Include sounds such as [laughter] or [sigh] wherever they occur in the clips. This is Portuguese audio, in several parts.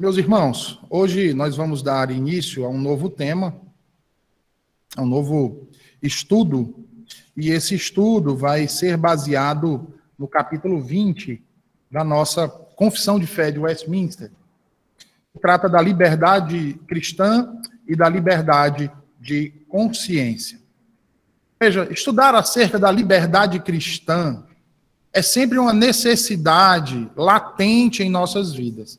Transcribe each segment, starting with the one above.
Meus irmãos, hoje nós vamos dar início a um novo tema, a um novo estudo, e esse estudo vai ser baseado no capítulo 20 da nossa Confissão de Fé de Westminster. Trata da liberdade cristã e da liberdade de consciência. Veja, estudar acerca da liberdade cristã é sempre uma necessidade latente em nossas vidas.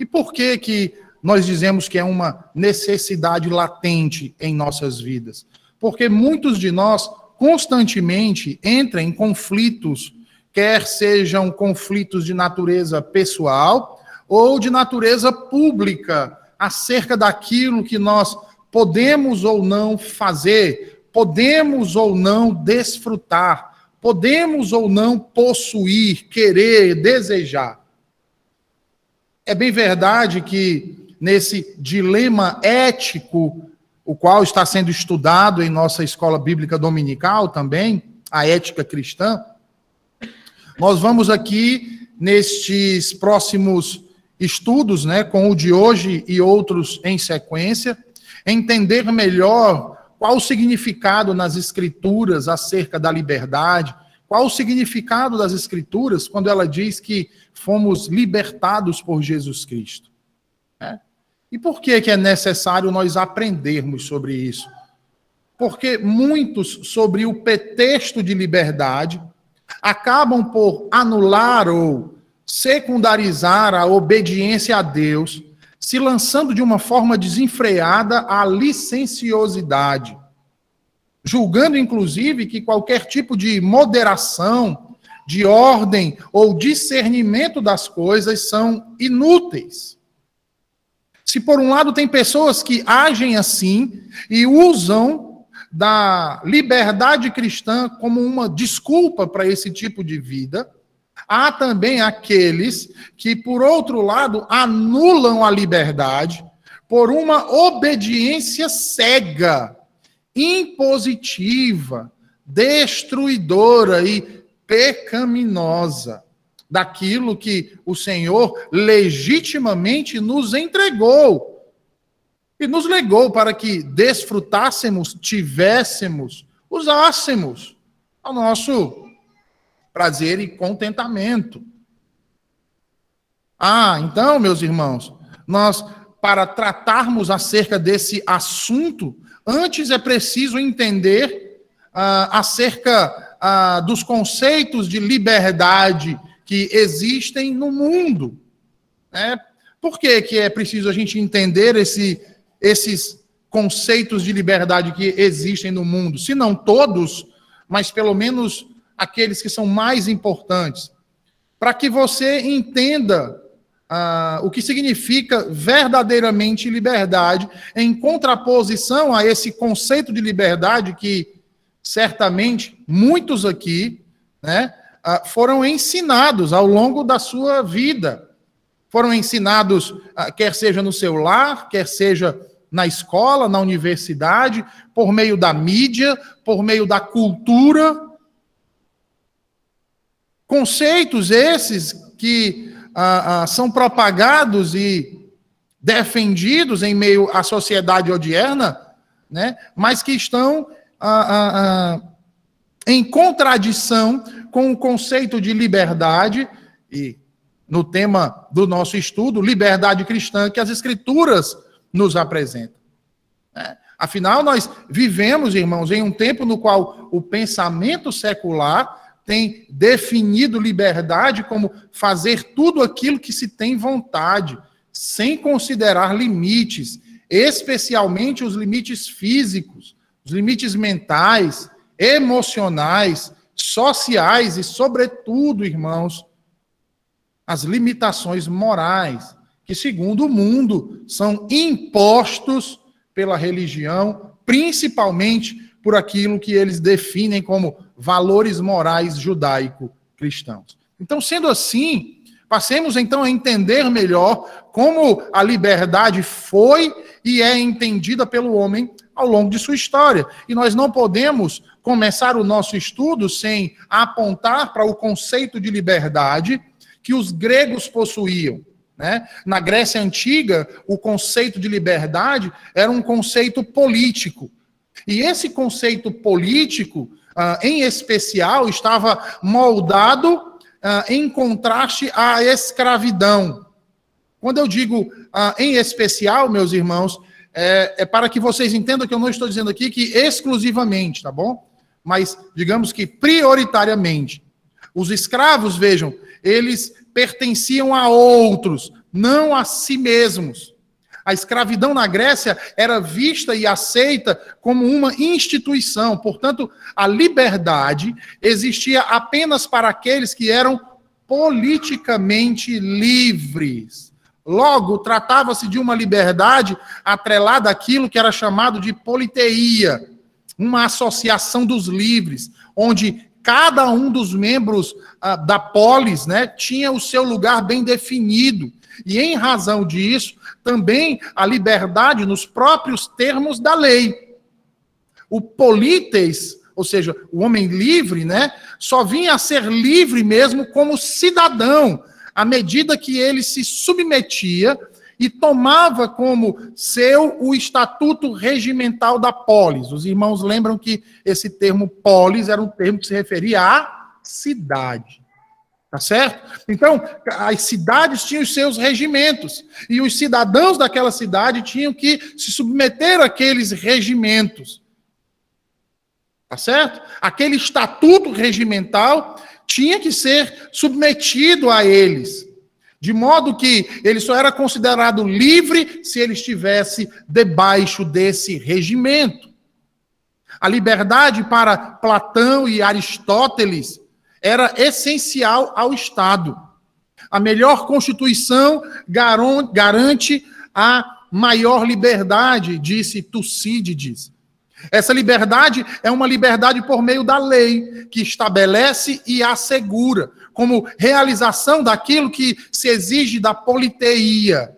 E por que que nós dizemos que é uma necessidade latente em nossas vidas? Porque muitos de nós constantemente entram em conflitos, quer sejam conflitos de natureza pessoal ou de natureza pública, acerca daquilo que nós podemos ou não fazer, podemos ou não desfrutar podemos ou não possuir, querer, desejar. É bem verdade que nesse dilema ético, o qual está sendo estudado em nossa escola bíblica dominical também, a ética cristã, nós vamos aqui nestes próximos estudos, né, com o de hoje e outros em sequência, entender melhor qual o significado nas escrituras acerca da liberdade? Qual o significado das escrituras quando ela diz que fomos libertados por Jesus Cristo? É? E por que, que é necessário nós aprendermos sobre isso? Porque muitos, sobre o pretexto de liberdade, acabam por anular ou secundarizar a obediência a Deus se lançando de uma forma desenfreada à licenciosidade, julgando inclusive que qualquer tipo de moderação, de ordem ou discernimento das coisas são inúteis. Se por um lado tem pessoas que agem assim e usam da liberdade cristã como uma desculpa para esse tipo de vida, Há também aqueles que, por outro lado, anulam a liberdade por uma obediência cega, impositiva, destruidora e pecaminosa daquilo que o Senhor legitimamente nos entregou e nos legou para que desfrutássemos, tivéssemos, usássemos ao nosso prazer e contentamento. Ah, então, meus irmãos, nós, para tratarmos acerca desse assunto, antes é preciso entender ah, acerca ah, dos conceitos de liberdade que existem no mundo. Né? Por que, que é preciso a gente entender esse, esses conceitos de liberdade que existem no mundo? Se não todos, mas pelo menos aqueles que são mais importantes, para que você entenda ah, o que significa verdadeiramente liberdade, em contraposição a esse conceito de liberdade que certamente muitos aqui né, ah, foram ensinados ao longo da sua vida. Foram ensinados, ah, quer seja no seu lar, quer seja na escola, na universidade, por meio da mídia, por meio da cultura, Conceitos esses que ah, ah, são propagados e defendidos em meio à sociedade odierna, né, mas que estão ah, em contradição com o conceito de liberdade e no tema do nosso estudo, liberdade cristã, que as Escrituras nos apresentam. É. Afinal, nós vivemos, irmãos, em um tempo no qual o pensamento secular tem definido liberdade como fazer tudo aquilo que se tem vontade, sem considerar limites, especialmente os limites físicos, os limites mentais, emocionais, sociais e, sobretudo, irmãos, as limitações morais, que, segundo o mundo, são impostos pela religião, principalmente por aquilo que eles definem como valores morais judaico-cristãos. Então, sendo assim, passemos então a entender melhor como a liberdade foi e é entendida pelo homem ao longo de sua história. E nós não podemos começar o nosso estudo sem apontar para o conceito de liberdade que os gregos possuíam. Né? Na Grécia Antiga, o conceito de liberdade era um conceito político. E esse conceito político, em especial, estava moldado ah, em contraste à escravidão. Quando eu digo ah, em especial, meus irmãos, é, é, para que vocês entendam que eu não estou dizendo aqui que exclusivamente, tá bom? Mas digamos que prioritariamente. Os escravos, vejam, eles pertenciam a outros, não a si mesmos. A escravidão na Grécia era vista e aceita como uma instituição, portanto, a liberdade existia apenas para aqueles que eram politicamente livres. Logo, tratava-se de uma liberdade atrelada àquilo que era chamado de politeia, uma associação dos livres, onde cada um dos membros ah, da polis né, tinha o seu lugar bem definido. E em razão disso, também a liberdade nos próprios termos da lei. O polites, ou seja, o homem livre, né, só vinha a ser livre mesmo como cidadão, à medida que ele se submetia e tomava como seu o estatuto regimental da polis. Os irmãos lembram que esse termo polis era um termo que se referia à cidade. Tá certo? Então, as cidades tinham os seus regimentos, e os cidadãos daquela cidade tinham que se submeter àqueles regimentos. Tá certo? Aquele estatuto regimental tinha que ser submetido a eles. De modo que ele só era considerado livre se ele estivesse debaixo desse regimento. A liberdade para Platão e Aristóteles era essencial ao Estado. A melhor Constituição garante a maior liberdade, disse Tucídides. Essa liberdade é uma liberdade por meio da lei, que estabelece e assegura, como realização daquilo que se exige da politeia.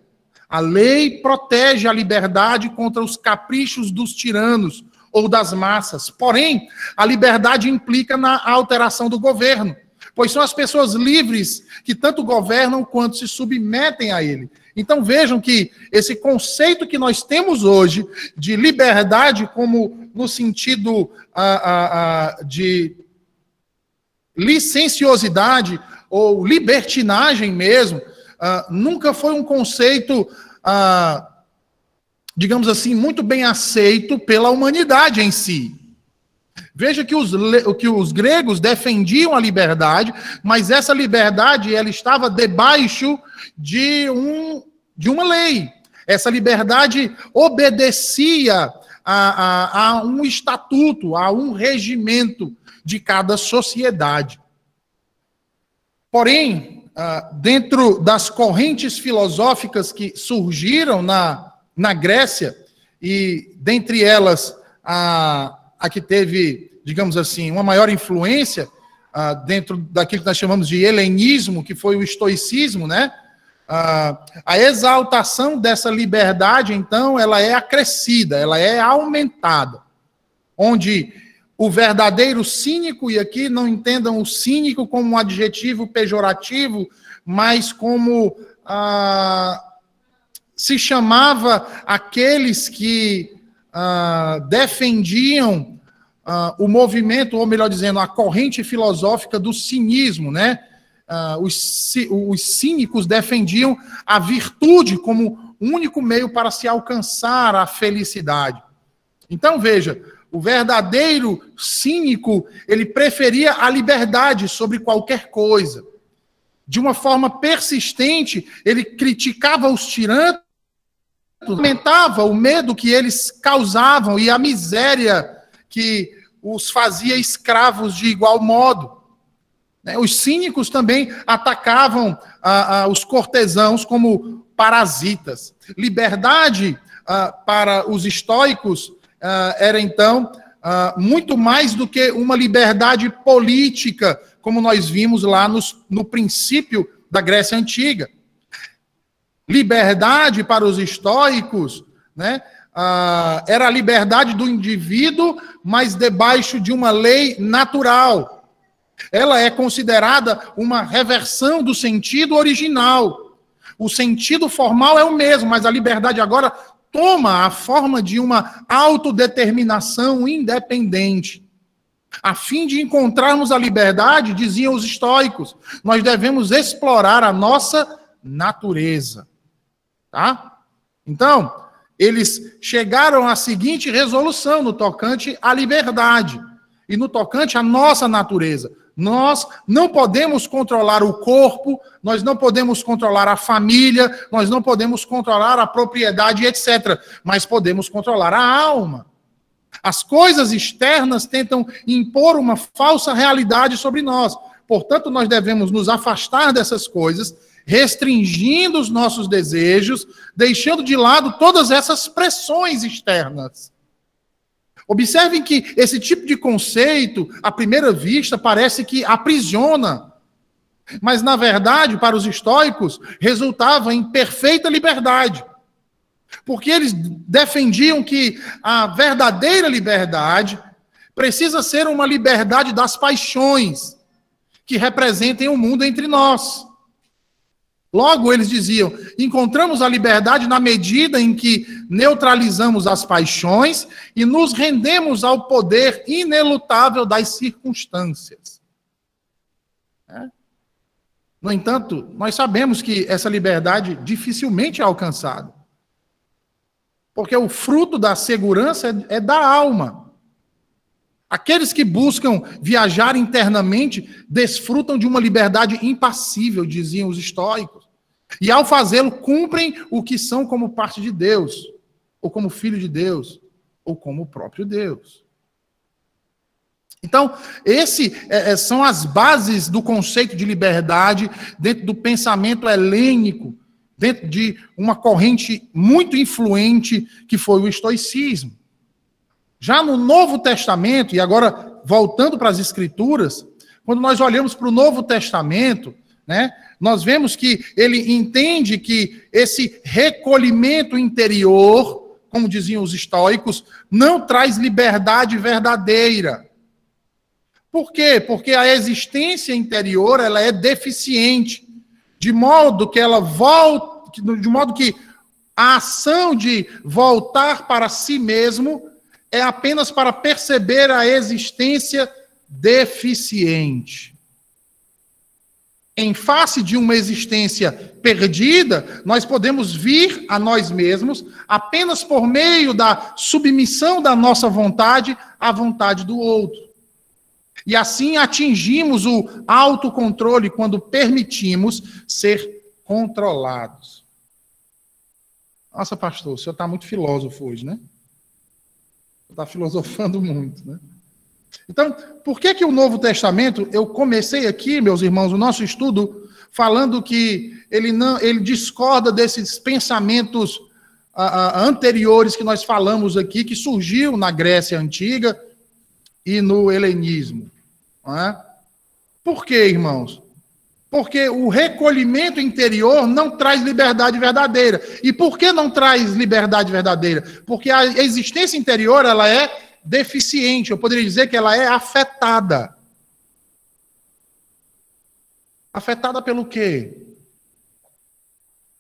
A lei protege a liberdade contra os caprichos dos tiranos, ou das massas. Porém, a liberdade implica na alteração do governo, pois são as pessoas livres que tanto governam quanto se submetem a ele. Então vejam que esse conceito que nós temos hoje de liberdade, como no sentido ah, ah, ah, de licenciosidade ou libertinagem mesmo, nunca foi um conceito digamos assim, muito bem aceito pela humanidade em si. Veja que os, que os gregos defendiam a liberdade, mas essa liberdade ela estava debaixo de, um, de uma lei. Essa liberdade obedecia a, a, a um estatuto, a um regimento de cada sociedade. Porém, ah, dentro das correntes filosóficas que surgiram na, na Grécia, e dentre elas, a, a que teve, digamos assim, uma maior influência a, dentro daquilo que nós chamamos de helenismo, que foi o estoicismo, né? A, exaltação dessa liberdade, então, ela é acrescida, ela é aumentada, onde o verdadeiro cínico, e aqui não entendam o cínico como um adjetivo pejorativo, mas como ah, se chamava aqueles que ah, defendiam ah, o movimento, ou melhor dizendo, a corrente filosófica do cinismo, né? Ah, os, os cínicos defendiam a virtude como único meio para se alcançar a felicidade. Então veja, o verdadeiro cínico, ele preferia a liberdade sobre qualquer coisa. De uma forma persistente, ele criticava os tiranos lamentava o medo que eles causavam e a miséria que os fazia escravos de igual modo. Né? Os cínicos também atacavam ah, ah, os cortesãos como parasitas. Liberdade ah, para os estoicos era então muito mais do que uma liberdade política, como nós vimos lá nos, no princípio da Grécia Antiga. Liberdade para os estoicos, né? Ah, era a liberdade do indivíduo, mas debaixo de uma lei natural. Ela é considerada uma reversão do sentido original. O sentido formal é o mesmo, mas a liberdade agora toma a forma de uma autodeterminação independente. A fim de encontrarmos a liberdade, diziam os estoicos, nós devemos explorar a nossa natureza. Tá? Então, eles chegaram à seguinte resolução no tocante à liberdade e no tocante à nossa natureza. Nós não podemos controlar o corpo, nós não podemos controlar a família, nós não podemos controlar a propriedade, etc. Mas podemos controlar a alma. As coisas externas tentam impor uma falsa realidade sobre nós. Portanto, nós devemos nos afastar dessas coisas, restringindo os nossos desejos, deixando de lado todas essas pressões externas. Observem que esse tipo de conceito, à primeira vista, parece que aprisiona. Mas, na verdade, para os estoicos, resultava em perfeita liberdade. Porque eles defendiam que a verdadeira liberdade precisa ser uma liberdade das paixões que representem o mundo entre nós. Logo, eles diziam: encontramos a liberdade na medida em que neutralizamos as paixões e nos rendemos ao poder inelutável das circunstâncias. É? No entanto, nós sabemos que essa liberdade dificilmente é alcançada. Porque o fruto da segurança é, é da alma. Aqueles que buscam viajar internamente desfrutam de uma liberdade impassível, diziam os estoicos. E ao fazê-lo, cumprem o que são como parte de Deus, ou como filho de Deus, ou como o próprio Deus. Então, esse é, é são as bases do conceito de liberdade dentro do pensamento helênico dentro de uma corrente muito influente que foi o estoicismo. Já no Novo Testamento, e agora voltando para as Escrituras, quando nós olhamos para o Novo Testamento, né, nós vemos que ele entende que esse recolhimento interior, como diziam os estoicos, não traz liberdade verdadeira. Por quê? Porque a existência interior ela é deficiente, de modo que ela volta de modo que a ação de voltar para si mesmo é apenas para perceber a existência deficiente. Em face de uma existência perdida, nós podemos vir a nós mesmos apenas por meio da submissão da nossa vontade à vontade do outro. E assim atingimos o autocontrole quando permitimos ser controlados. Nossa, pastor, o senhor está muito filósofo hoje, né? Está filosofando muito, né? Então, por que que o Novo Testamento, eu comecei aqui, meus irmãos, o nosso estudo, falando que ele não, ele discorda desses pensamentos anteriores que nós falamos aqui, que surgiu na Grécia Antiga e no helenismo. É? Por quê, irmãos? Porque o recolhimento interior não traz liberdade verdadeira. E por que não traz liberdade verdadeira? Porque a existência interior ela é deficiente. Eu poderia dizer que ela é afetada. Afetada pelo quê?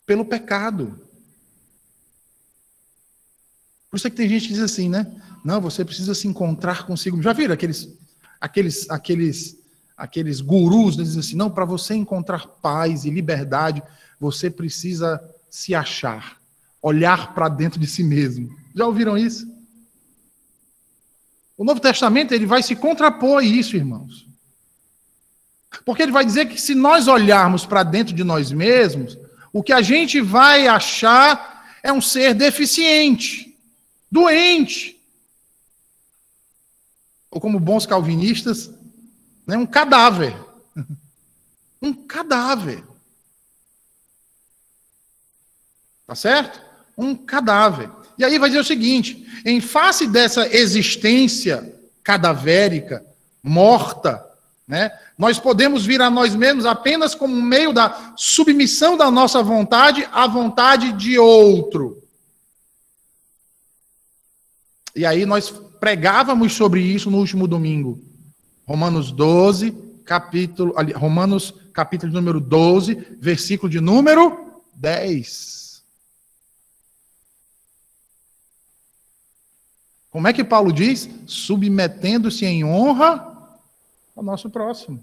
Pelo pecado. Por isso é que tem gente que diz assim, né? Não, você precisa se encontrar consigo. Já viram aqueles, aqueles, aqueles aqueles gurus dizem assim: não, para você encontrar paz e liberdade, você precisa se achar, olhar para dentro de si mesmo. Já ouviram isso? O Novo Testamento ele vai se contrapor a isso, irmãos. Porque ele vai dizer que se nós olharmos para dentro de nós mesmos, o que a gente vai achar é um ser deficiente, doente. Ou como bons calvinistas, né? Um cadáver. [laughs] Um cadáver. Tá certo? Um cadáver. E aí vai dizer o seguinte: em face dessa existência cadavérica, morta, né, nós podemos vir a nós mesmos apenas como meio da submissão da nossa vontade à vontade de outro. E aí nós pregávamos sobre isso no último domingo. Romanos 12, capítulo, Romanos capítulo número 12, versículo de número 10. Como é que Paulo diz? Submetendo-se em honra ao nosso próximo.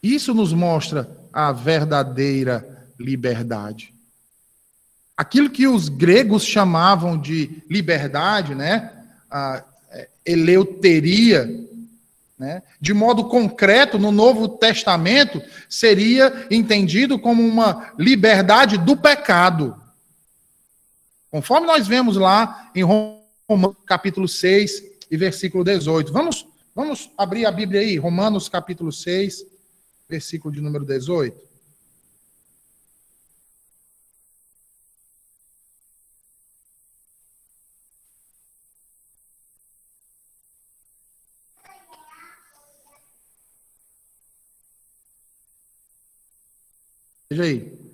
Isso nos mostra a verdadeira liberdade. Aquilo que os gregos chamavam de liberdade, né? A é, eleuteria, né? de modo concreto, no Novo Testamento, seria entendido como uma liberdade do pecado. Conforme nós vemos lá em Romanos capítulo 6 e versículo 18. Vamos, vamos abrir a Bíblia aí, Romanos capítulo 6, versículo de número 18. Veja aí.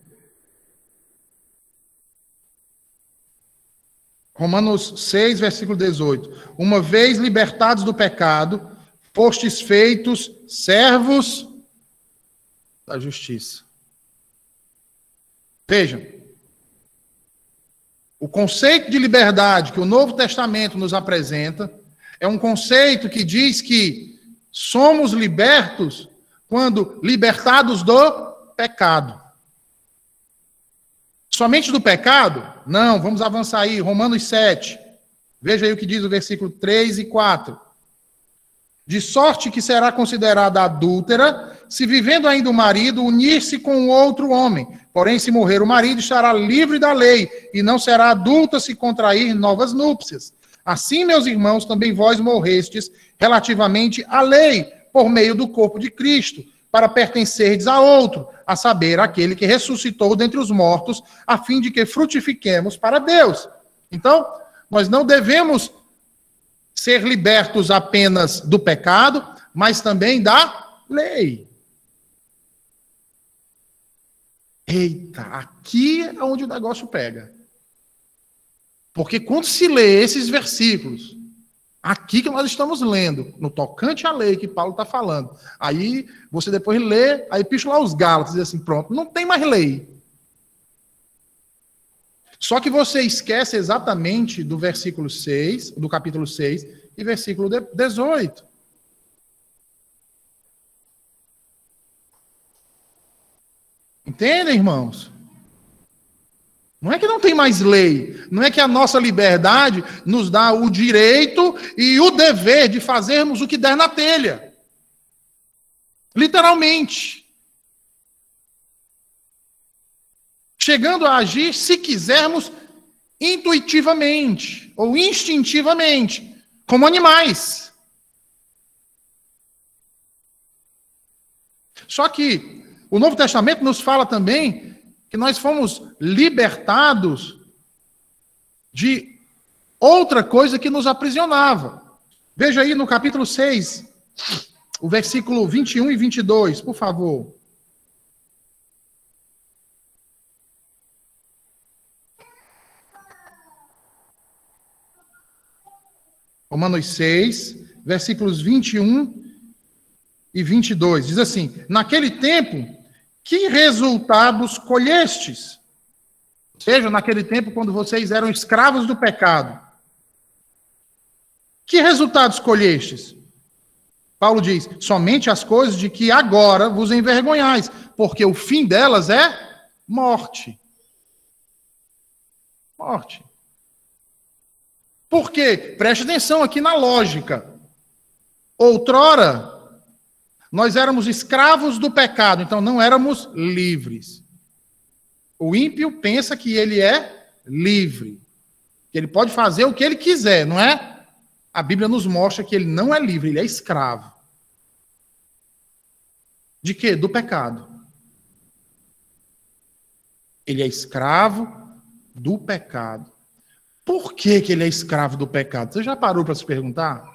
Romanos 6, versículo 18. Uma vez libertados do pecado, fostes feitos servos da justiça. Vejam. O conceito de liberdade que o Novo Testamento nos apresenta é um conceito que diz que somos libertos quando libertados do pecado. Somente do pecado? Não, vamos avançar aí, Romanos 7. Veja aí o que diz o versículo 3 e 4. De sorte que será considerada adúltera, se vivendo ainda o marido, unir-se com outro homem. Porém, se morrer o marido, estará livre da lei, e não será adulta se contrair novas núpcias. Assim, meus irmãos, também vós morrestes relativamente à lei, por meio do corpo de Cristo, para pertencerdes a outro, a saber, aquele que ressuscitou dentre os mortos, a fim de que frutifiquemos para Deus. Então, nós não devemos ser libertos apenas do pecado, mas também da lei. Eita, aqui é onde o negócio pega. Porque quando se lê esses versículos, Aqui que nós estamos lendo, no tocante à lei que Paulo está falando. Aí você depois lê, aí lá os Gálatas e diz assim: pronto, não tem mais lei. Só que você esquece exatamente do versículo 6, do capítulo 6 e versículo 18. Entendem, irmãos? Não é que não tem mais lei, não é que a nossa liberdade nos dá o direito e o dever de fazermos o que der na telha. Literalmente. Chegando a agir, se quisermos, intuitivamente ou instintivamente, como animais. Só que o Novo Testamento nos fala também que nós fomos libertados de outra coisa que nos aprisionava. Veja aí no capítulo 6, o versículo 21 e 22, por favor. Romanos 6, versículos 21 e 22. Diz assim: Naquele tempo que resultados colhestes? Seja naquele tempo quando vocês eram escravos do pecado. Que resultados colhestes? Paulo diz: somente as coisas de que agora vos envergonhais, porque o fim delas é morte. Morte. Por quê? Preste atenção aqui na lógica. Outrora, nós éramos escravos do pecado, então não éramos livres. O ímpio pensa que ele é livre, que ele pode fazer o que ele quiser, não é? A Bíblia nos mostra que ele não é livre, ele é escravo. De quê? Do pecado. Ele é escravo do pecado. Por que, que ele é escravo do pecado? Você já parou para se perguntar?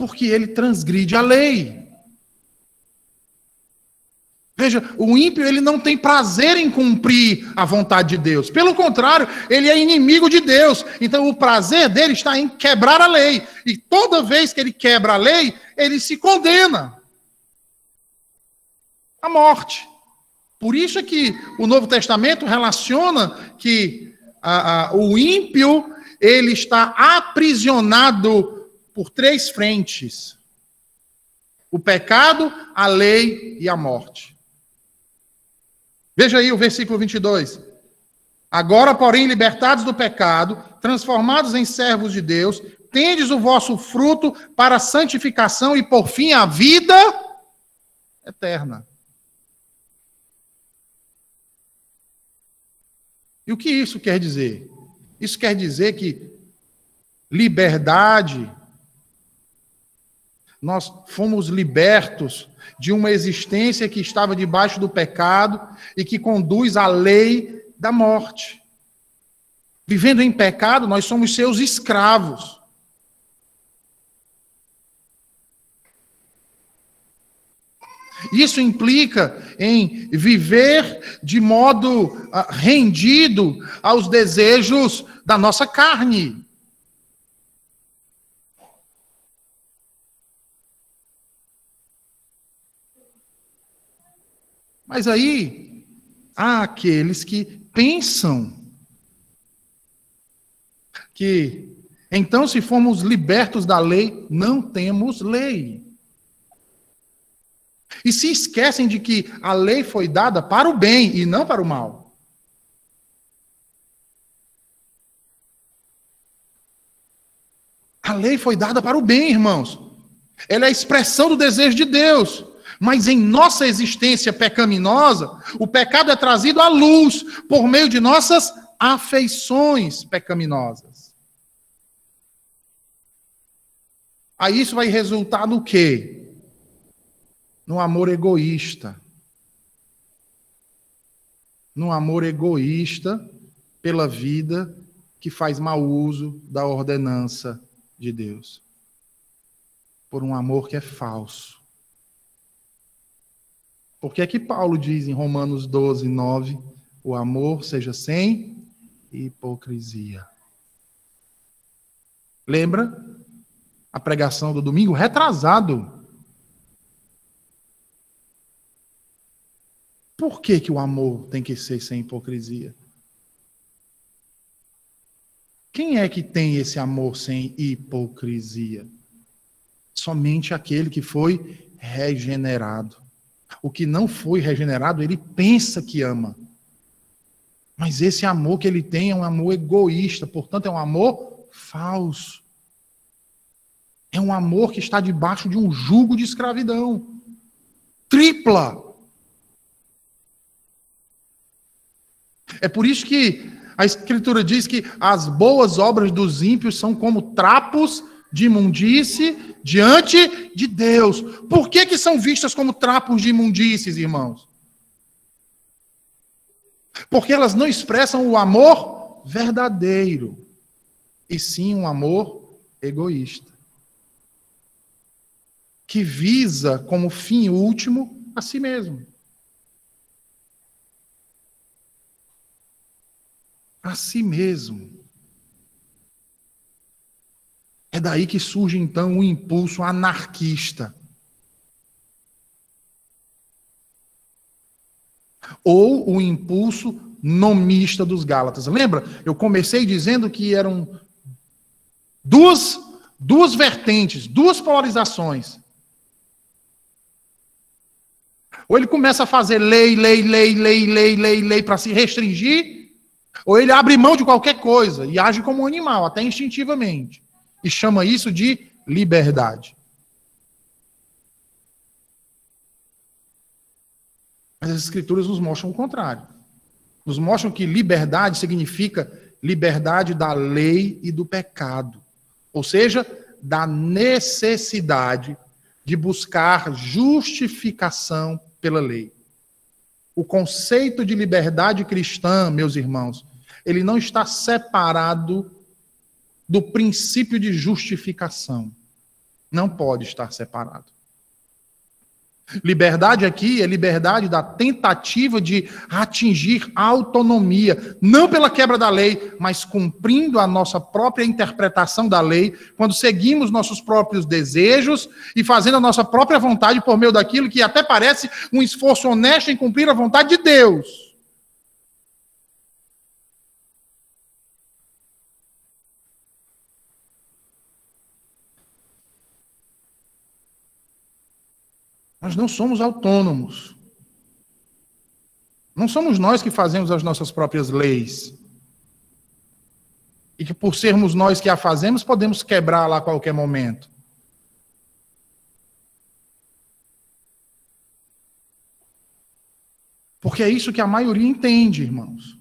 Porque ele transgride a lei. Veja, o ímpio ele não tem prazer em cumprir a vontade de Deus. Pelo contrário, ele é inimigo de Deus. Então o prazer dele está em quebrar a lei. E toda vez que ele quebra a lei, ele se condena à morte. Por isso é que o Novo Testamento relaciona que a, a, o ímpio ele está aprisionado por três frentes: o pecado, a lei e a morte. Veja aí o versículo 22. Agora, porém, libertados do pecado, transformados em servos de Deus, tendes o vosso fruto para a santificação e, por fim, a vida eterna. E o que isso quer dizer? Isso quer dizer que liberdade, nós fomos libertos de uma existência que estava debaixo do pecado e que conduz à lei da morte. Vivendo em pecado, nós somos seus escravos. Isso implica em viver de modo ah, rendido aos desejos da nossa carne. Mas aí há aqueles que pensam que então, se formos libertos da lei, não temos lei. E se esquecem de que a lei foi dada para o bem e não para o mal. A lei foi dada para o bem, irmãos. Ela é a expressão do desejo de Deus. Mas em nossa existência pecaminosa, o pecado é trazido à luz por meio de nossas afeições pecaminosas. Aí isso vai resultar no quê? No amor egoísta. No amor egoísta pela vida que faz mau uso da ordenança de Deus. Por um amor que é falso por que é que Paulo diz em Romanos 12, 9, o amor seja sem hipocrisia? Lembra a pregação do domingo retrasado? Por que, que o amor tem que ser sem hipocrisia? Quem é que tem esse amor sem hipocrisia? Somente aquele que foi regenerado. O que não foi regenerado, ele pensa que ama. Mas esse amor que ele tem é um amor egoísta, portanto, é um amor falso. É um amor que está debaixo de um jugo de escravidão. Tripla. É por isso que a Escritura diz que as boas obras dos ímpios são como trapos de imundície diante de Deus. Por que, que são vistas como trapos de imundícies, irmãos? Porque elas não expressam o amor verdadeiro, e sim um amor egoísta, que visa como fim último a si mesmo. A si mesmo. É daí que surge então o impulso anarquista. Ou o impulso nomista dos Gálatas. Lembra? Eu comecei dizendo que eram duas, duas vertentes, duas polarizações. Ou ele começa a fazer lei, lei, lei, lei, lei, lei, lei para se restringir, ou ele abre mão de qualquer coisa e age como um animal, até instintivamente e chama isso de liberdade. Mas as Escrituras nos mostram o contrário. Nos mostram que liberdade significa liberdade da lei e do pecado. Ou seja, da necessidade de buscar justificação pela lei. O conceito de liberdade cristã, meus irmãos, ele não está separado do princípio de justificação. Não pode estar separado. Liberdade aqui é liberdade da tentativa de atingir autonomia, não pela quebra da lei, mas cumprindo a nossa própria interpretação da lei, quando seguimos nossos próprios desejos e fazendo a nossa própria vontade por meio daquilo que até parece um esforço honesto em cumprir a vontade de Deus. Nós não somos autônomos. Não somos nós que fazemos as nossas próprias leis. E que por sermos nós que a fazemos, podemos quebrar lá a qualquer momento. Porque é isso que a maioria entende, irmãos.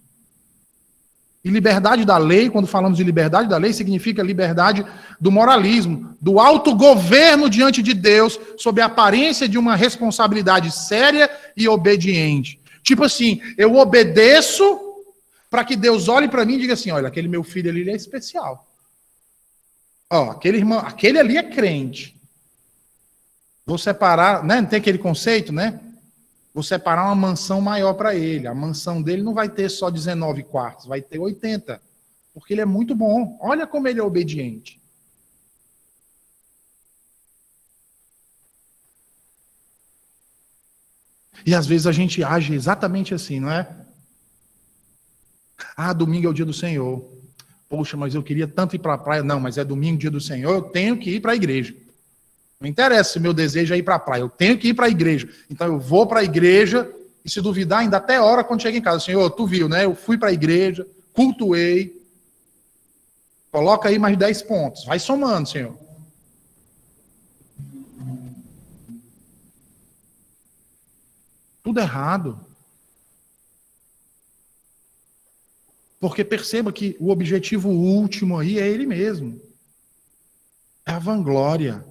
E liberdade da lei, quando falamos de liberdade da lei, significa liberdade do moralismo, do autogoverno diante de Deus, sob a aparência de uma responsabilidade séria e obediente. Tipo assim, eu obedeço para que Deus olhe para mim e diga assim: olha, aquele meu filho ali é especial. Ó, aquele irmão, aquele ali é crente. Vou separar, né? Não tem aquele conceito, né? Vou separar uma mansão maior para ele. A mansão dele não vai ter só 19 quartos, vai ter 80. Porque ele é muito bom. Olha como ele é obediente. E às vezes a gente age exatamente assim, não é? Ah, domingo é o dia do Senhor. Poxa, mas eu queria tanto ir para a praia. Não, mas é domingo, dia do Senhor, eu tenho que ir para a igreja. Não interessa se meu desejo é ir para a praia, eu tenho que ir para a igreja. Então eu vou para a igreja e se duvidar, ainda até hora quando chega em casa, Senhor, tu viu, né? Eu fui para a igreja, cultuei. Coloca aí mais 10 pontos. Vai somando, Senhor. Tudo errado. Porque perceba que o objetivo último aí é ele mesmo. É a vanglória.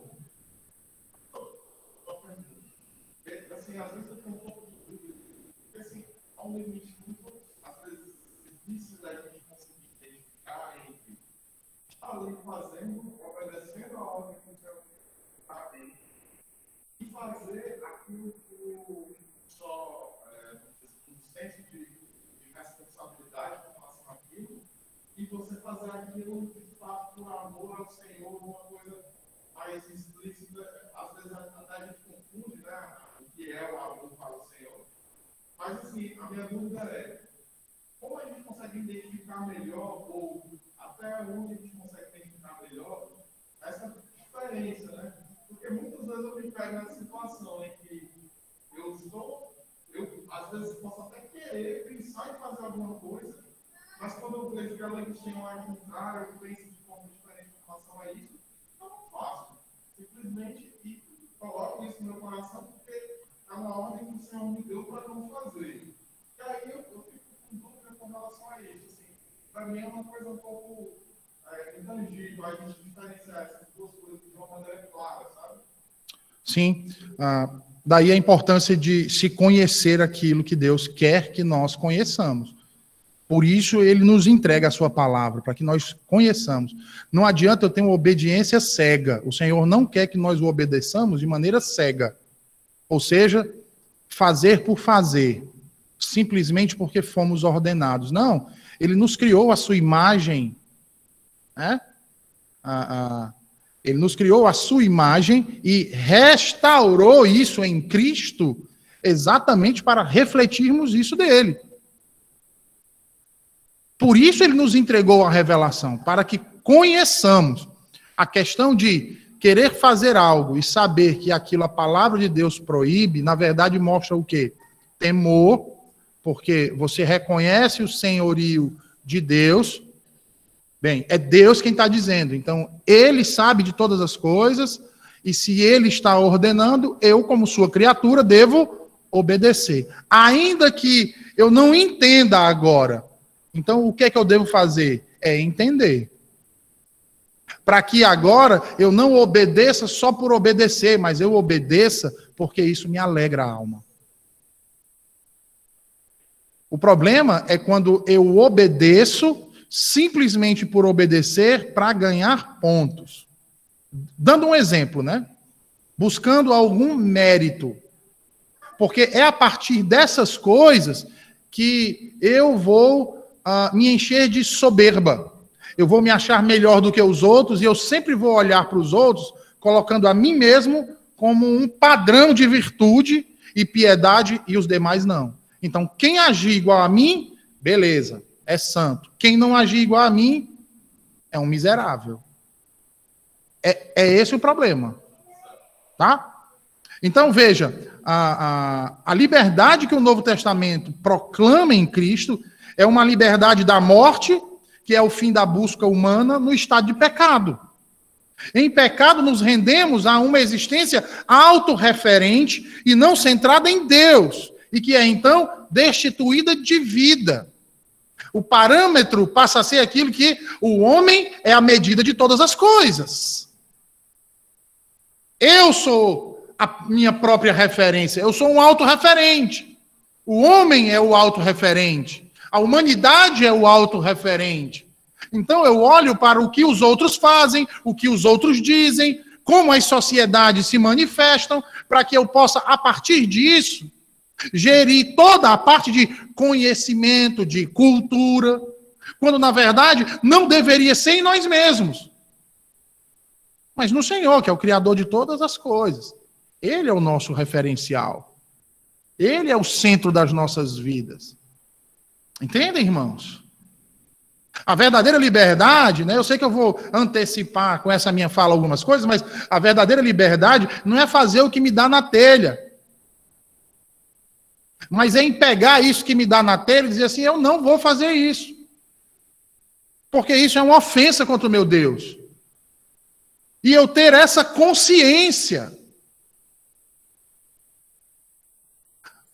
Aquilo de fato por amor ao Senhor, uma coisa mais explícita, às vezes até a gente confunde né, o que é o amor para o Senhor. Mas assim, a minha dúvida é, como a gente consegue identificar melhor, ou até onde a gente consegue identificar melhor, essa diferença, né? Porque muitas vezes eu me pego nessa situação em que eu estou, eu às vezes posso até querer pensar em fazer alguma coisa, mas quando eu vejo que ela tinha lá contrário, eu penso de forma diferente em relação a isso, eu não faço. Simplesmente e coloco isso no meu coração porque é uma ordem que o Senhor me deu para não fazer. E aí eu, eu fico com dúvida com relação a isso. Assim, para mim é uma coisa um pouco é, a gente diferenciar essas duas coisas de uma maneira clara, sabe? Sim. Ah, daí a importância de se conhecer aquilo que Deus quer que nós conheçamos. Por isso ele nos entrega a sua palavra, para que nós conheçamos. Não adianta eu ter uma obediência cega. O Senhor não quer que nós o obedeçamos de maneira cega. Ou seja, fazer por fazer, simplesmente porque fomos ordenados. Não, ele nos criou a sua imagem, né? ele nos criou a sua imagem e restaurou isso em Cristo exatamente para refletirmos isso dele. Por isso ele nos entregou a revelação, para que conheçamos a questão de querer fazer algo e saber que aquilo a palavra de Deus proíbe, na verdade mostra o quê? Temor, porque você reconhece o senhorio de Deus. Bem, é Deus quem está dizendo. Então, ele sabe de todas as coisas, e se ele está ordenando, eu, como sua criatura, devo obedecer. Ainda que eu não entenda agora então, o que é que eu devo fazer? É entender. Para que agora eu não obedeça só por obedecer, mas eu obedeça porque isso me alegra a alma. O problema é quando eu obedeço simplesmente por obedecer para ganhar pontos. Dando um exemplo, né? Buscando algum mérito. Porque é a partir dessas coisas que eu vou uh, me encher de soberba. Eu vou me achar melhor do que os outros e eu sempre vou olhar para os outros colocando a mim mesmo como um padrão de virtude e piedade e os demais não. Então, quem agir igual a mim, beleza, é santo. Quem não agir igual a mim, é um miserável. É, é esse o problema. Tá? Então, veja, a, a, a liberdade que o Novo Testamento proclama em Cristo é uma liberdade da morte, que é o fim da busca humana no estado de pecado. Em pecado, nos rendemos a uma existência autorreferente e não centrada em Deus, e que é então destituída de vida. O parâmetro passa a ser aquilo que o homem é a medida de todas as coisas. Eu sou a minha própria referência, eu sou um autorreferente. O homem é o autorreferente. A humanidade é o autorreferente. Então eu olho para o que os outros fazem, o que os outros dizem, como as sociedades se manifestam, para que eu possa, a partir disso, gerir toda a parte de conhecimento, de cultura, quando na verdade não deveria ser em nós mesmos, mas no Senhor, que é o Criador de todas as coisas. Ele é o nosso referencial. Ele é o centro das nossas vidas. Entendem, irmãos? A verdadeira liberdade, né? Eu sei que eu vou antecipar com essa minha fala algumas coisas, mas a verdadeira liberdade não é fazer o que me dá na telha. Mas é em pegar isso que me dá na telha e dizer assim: eu não vou fazer isso. Porque isso é uma ofensa contra o meu Deus. E eu ter essa consciência.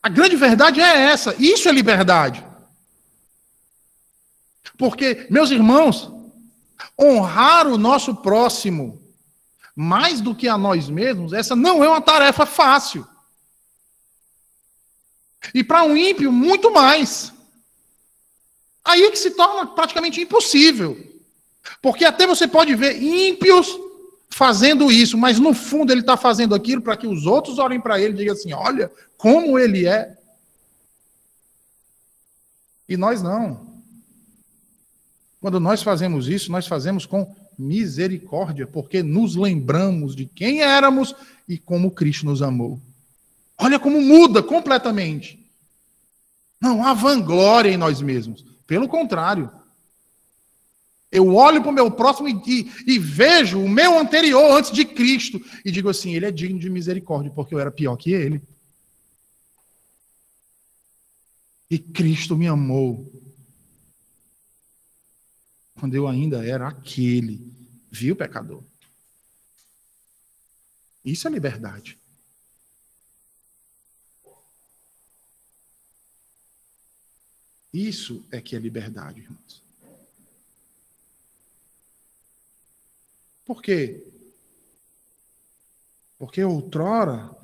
A grande verdade é essa. Isso é liberdade. Porque, meus irmãos, honrar o nosso próximo mais do que a nós mesmos, essa não é uma tarefa fácil. E para um ímpio, muito mais. Aí é que se torna praticamente impossível. Porque até você pode ver ímpios fazendo isso, mas no fundo ele está fazendo aquilo para que os outros olhem para ele e digam assim: olha como ele é. E nós não. Quando nós fazemos isso, nós fazemos com misericórdia, porque nos lembramos de quem éramos e como Cristo nos amou. Olha como muda completamente. Não há vanglória em nós mesmos. Pelo contrário. Eu olho para o meu próximo e, e, vejo o meu anterior antes de Cristo e digo assim: ele é digno de misericórdia, porque eu era pior que ele. E Cristo me amou quando eu ainda era aquele. Viu, pecador? Isso é liberdade. Isso é que é liberdade, irmãos. Por quê? Porque outrora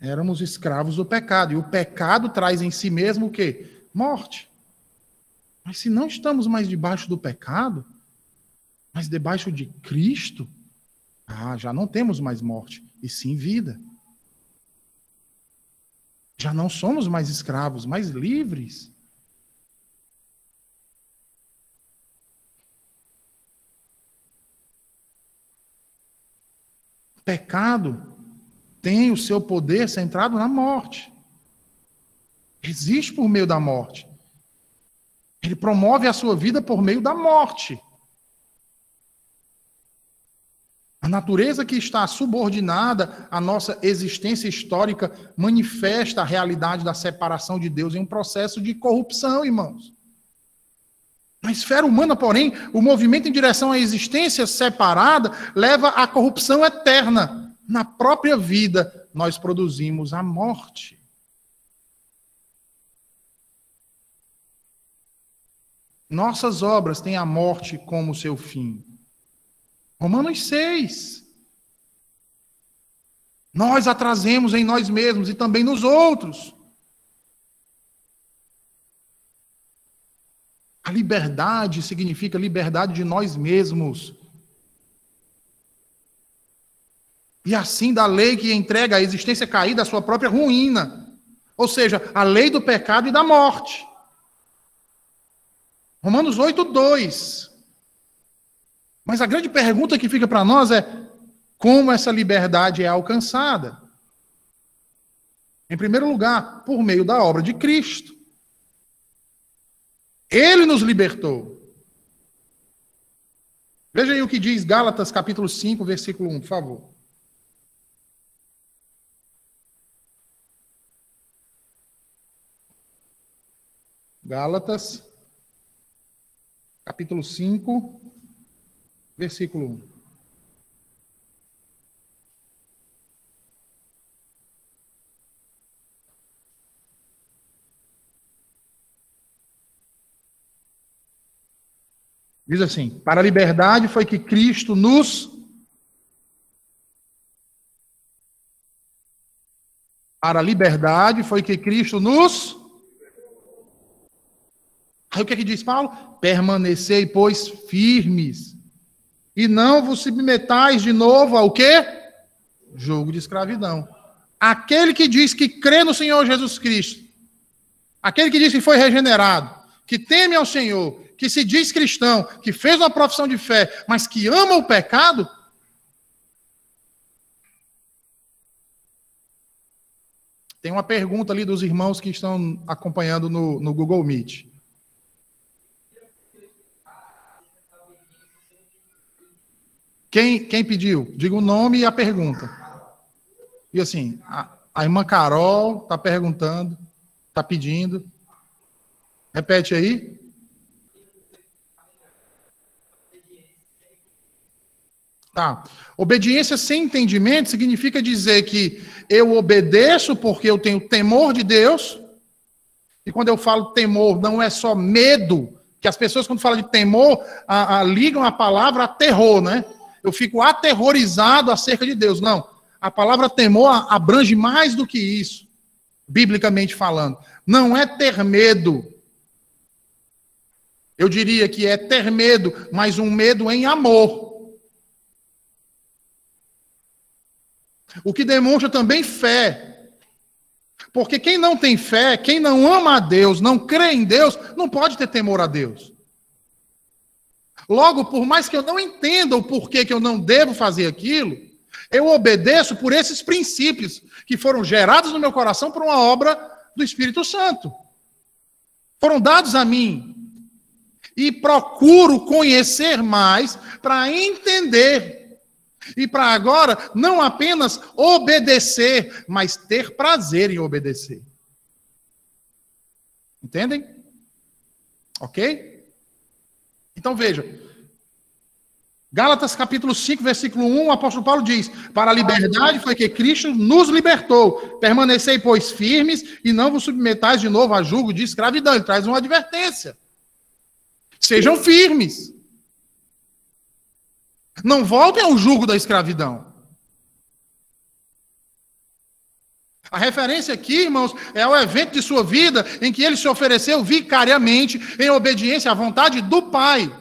éramos escravos do pecado, e o pecado traz em si mesmo o quê? Morte. Mas se não estamos mais debaixo do pecado, mas debaixo de Cristo, ah, já não temos mais morte, e sim vida. Já não somos mais escravos, mais livres. Pecado tem o seu poder centrado na morte. Existe por meio da morte. Ele promove a sua vida por meio da morte. A natureza que está subordinada à nossa existência histórica manifesta a realidade da separação de Deus em um processo de corrupção, irmãos. Na esfera humana, porém, o movimento em direção à existência separada leva à corrupção eterna. Na própria vida, nós produzimos a morte. Nossas obras têm a morte como seu fim. Romanos 6. Nós a trazemos em nós mesmos e também nos outros. A liberdade significa liberdade de nós mesmos. E assim da lei que entrega a existência caída à sua própria ruína. Ou seja, a lei do pecado e da morte. Romanos 8, 2. Mas a grande pergunta que fica para nós é: como essa liberdade é alcançada? Em primeiro lugar, por meio da obra de Cristo. Ele nos libertou. Veja aí o que diz Gálatas capítulo 5, versículo 1, por favor. Gálatas, capítulo 5, versículo 1. Diz assim: Para a liberdade foi que Cristo nos. Para a liberdade foi que Cristo nos. Aí o que é que diz Paulo? Permanecei, pois, firmes. E não vos submetais de novo ao quê? Jogo de escravidão. Aquele que diz que crê no Senhor Jesus Cristo, aquele que diz que foi regenerado, que teme ao Senhor, que se diz cristão, que fez uma profissão de fé, mas que ama o pecado, Tem uma pergunta ali dos irmãos que estão acompanhando no, no Google Meet. Quem, quem pediu? Diga o nome e a pergunta. E assim, a, a irmã Carol está perguntando, está pedindo. Repete aí. Tá. Obediência sem entendimento significa dizer que eu obedeço porque eu tenho temor de Deus. E quando eu falo temor, não é só medo, que as pessoas, quando falam de temor, a, a, ligam a palavra a terror, né? Eu fico aterrorizado acerca de Deus. Não. A palavra temor abrange mais do que isso, biblicamente falando. Não é ter medo. Eu diria que é ter medo, mas um medo em amor. O que demonstra também fé. Porque quem não tem fé, quem não ama a Deus, não crê em Deus, não pode ter temor a Deus. Logo, por mais que eu não entenda o porquê que eu não devo fazer aquilo, eu obedeço por esses princípios que foram gerados no meu coração por uma obra do Espírito Santo. Foram dados a mim. E procuro conhecer mais para entender e para agora, não apenas obedecer, mas ter prazer em obedecer. Entendem? Ok? Então veja. Gálatas capítulo 5, versículo 1, o apóstolo Paulo diz: Para a liberdade foi que Cristo nos libertou. Permanecei, pois, firmes e não vos submetais de novo a julgo de escravidão. Ele traz uma advertência. Sejam firmes. Não voltem ao jugo da escravidão. A referência aqui, irmãos, é o evento de sua vida em que ele se ofereceu vicariamente em obediência à vontade do Pai.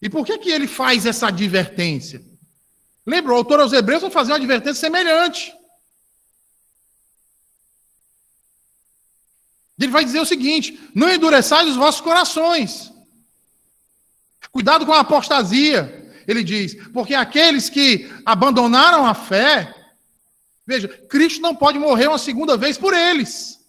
E por que, que ele faz essa advertência? Lembra, o autor aos Hebreus vai fazer uma advertência semelhante. Ele vai dizer o seguinte: não endureçais os vossos corações. Cuidado com a apostasia. Ele diz, porque aqueles que abandonaram a fé, veja, Cristo não pode morrer uma segunda vez por eles.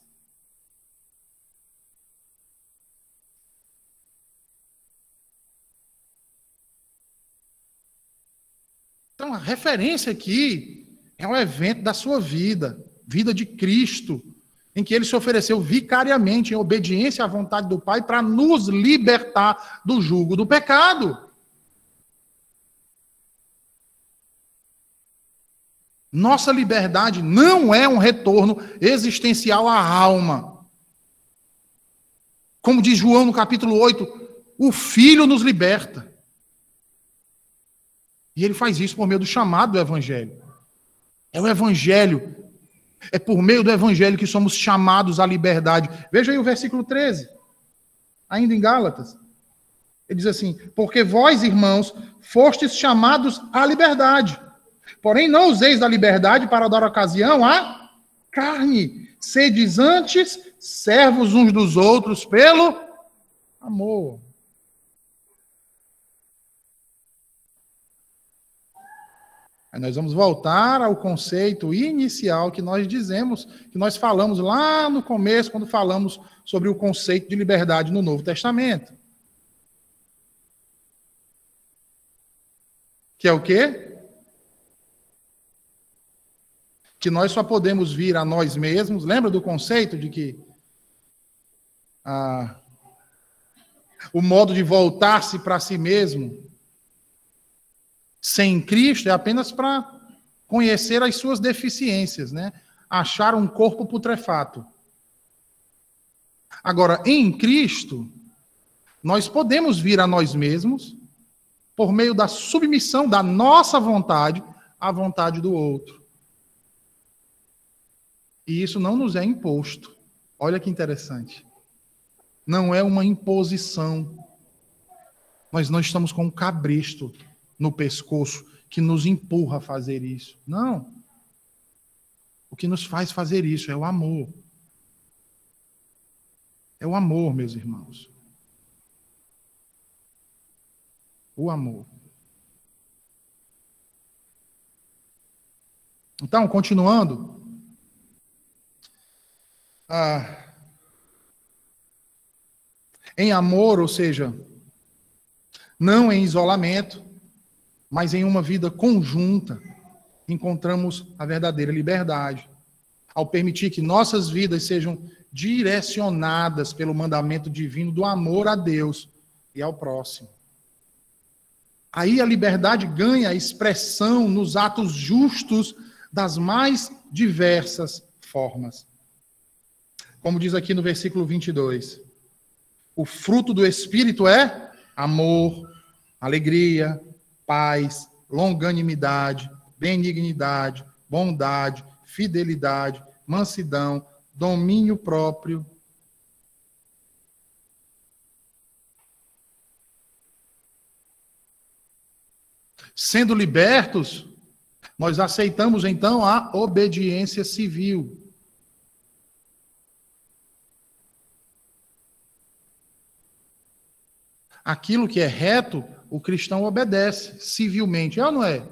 Então, a referência aqui é um evento da sua vida, vida de Cristo em que ele se ofereceu vicariamente em obediência à vontade do Pai para nos libertar do jugo do pecado. Nossa liberdade não é um retorno existencial à alma. Como diz João no capítulo 8, o Filho nos liberta. E ele faz isso por meio do chamado do Evangelho. É o Evangelho é por meio do evangelho que somos chamados à liberdade. Veja aí o versículo 13, ainda em Gálatas. Ele diz assim: Porque vós, irmãos, fostes chamados à liberdade. Porém, não useis da liberdade para dar ocasião à carne. Sedes antes servos uns dos outros pelo amor. Aí nós vamos voltar ao conceito inicial que nós dizemos, que nós falamos lá no começo, quando falamos sobre o conceito de liberdade no Novo Testamento. Que é o quê? Que nós só podemos vir a nós mesmos. Lembra do conceito de que ah, o modo de voltar-se para si mesmo sem Cristo é apenas para conhecer as suas deficiências, né? Achar um corpo putrefato. Agora, em Cristo, nós podemos vir a nós mesmos por meio da submissão da nossa vontade à vontade do outro. E isso não nos é imposto. Olha que interessante. Não é uma imposição. Nós não estamos com um cabresto no pescoço que nos empurra a fazer isso. Não. O que nos faz fazer isso é o amor. É o amor, meus irmãos. O amor. Então, continuando. Ah, em amor, ou seja, não em isolamento, mas em uma vida conjunta encontramos a verdadeira liberdade. Ao permitir que nossas vidas sejam direcionadas pelo mandamento divino do amor a Deus e ao próximo. Aí a liberdade ganha expressão nos atos justos das mais diversas formas. Como diz aqui no versículo 22. O fruto do Espírito é amor, alegria, paz, longanimidade, benignidade, bondade, fidelidade, mansidão, domínio próprio. Sendo libertos, nós aceitamos então a obediência civil. Aquilo que é reto, o cristão obedece civilmente, é ou não é?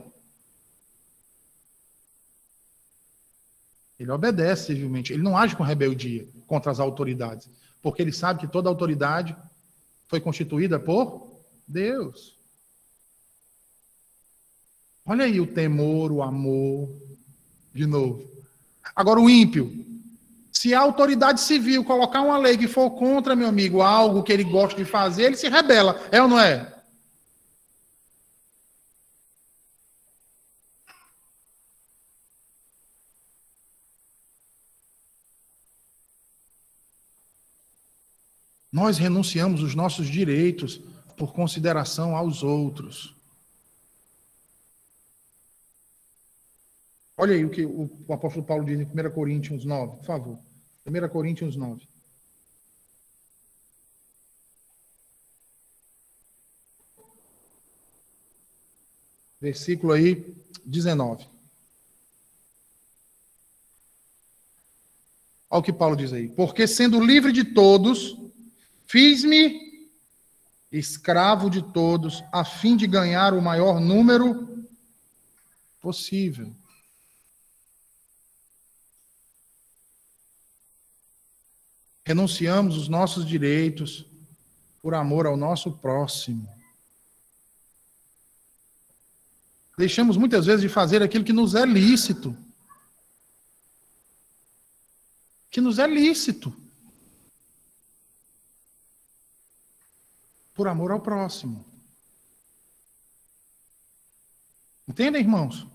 Ele obedece civilmente, ele não age com rebeldia contra as autoridades, porque ele sabe que toda autoridade foi constituída por Deus. Olha aí o temor, o amor, de novo. Agora o ímpio, se a autoridade civil colocar uma lei que for contra, meu amigo, algo que ele gosta de fazer, ele se rebela, é ou não é? Nós renunciamos os nossos direitos por consideração aos outros. Olha aí o que o apóstolo Paulo diz em 1 Coríntios 9, por favor. 1 Coríntios 9. Versículo aí 19. Olha o que Paulo diz aí. Porque sendo livre de todos, Fiz-me escravo de todos, a fim de ganhar o maior número possível. Renunciamos os nossos direitos por amor ao nosso próximo. Deixamos muitas vezes de fazer aquilo que nos é lícito. Que nos é lícito. Por amor ao próximo. Entendem, irmãos?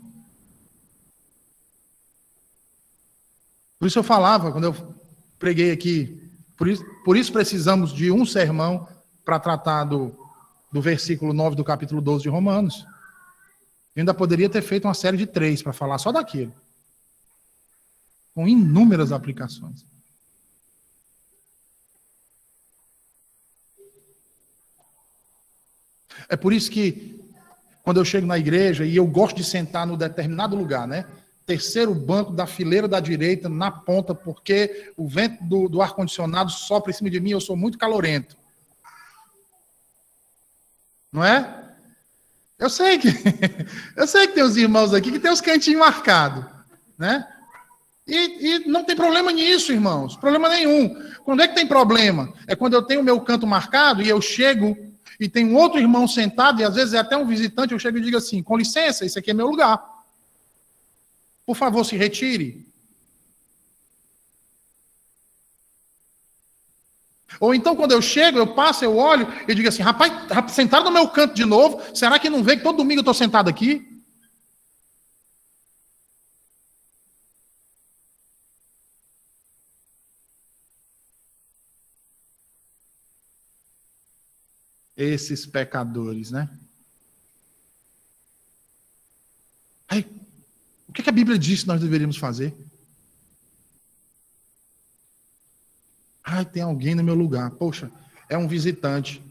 Por isso eu falava, quando eu preguei aqui, por isso, por isso precisamos de um sermão para tratar do, do versículo 9 do capítulo 12 de Romanos. Eu ainda poderia ter feito uma série de três para falar só daquilo. Com inúmeras aplicações. É por isso que, quando eu chego na igreja e eu gosto de sentar no determinado lugar, né? Terceiro banco da fileira da direita, na ponta, porque o vento do, do ar-condicionado sopra em cima de mim, eu sou muito calorento. Não é? Eu sei que [laughs] eu sei que tem os irmãos aqui que tem os cantinhos marcados, né? E, e, não tem problema nisso, irmãos. Problema nenhum. Quando é que tem problema? É quando eu tenho o meu canto marcado e eu chego e tem um outro irmão sentado, e às vezes é até um visitante, eu chego e digo assim: com licença, esse aqui é meu lugar. Por favor, se retire. Ou então, quando eu chego, eu passo, eu olho e digo assim: rapaz, sentado no meu canto de novo, será que não vê que todo domingo eu estou sentado aqui? Esses pecadores, né? Aí, o que, a Bíblia diz que nós deveríamos fazer? Ai, tem alguém no meu lugar. Poxa, é um visitante.